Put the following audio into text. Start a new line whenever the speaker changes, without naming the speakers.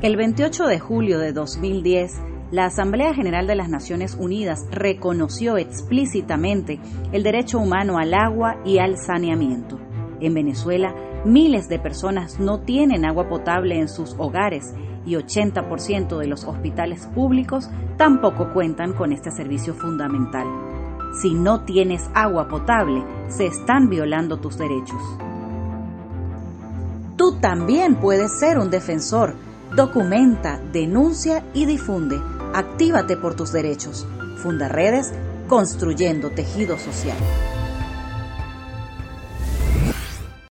El 28 de julio de 2010, la Asamblea General de las Naciones Unidas reconoció explícitamente el derecho humano al agua y al saneamiento. En Venezuela, miles de personas no tienen agua potable en sus hogares y 80% de los hospitales públicos tampoco cuentan con este servicio fundamental. Si no tienes agua potable, se están violando tus derechos. Tú también puedes ser un defensor. Documenta, denuncia y difunde Actívate por tus derechos. Funda redes construyendo tejido social.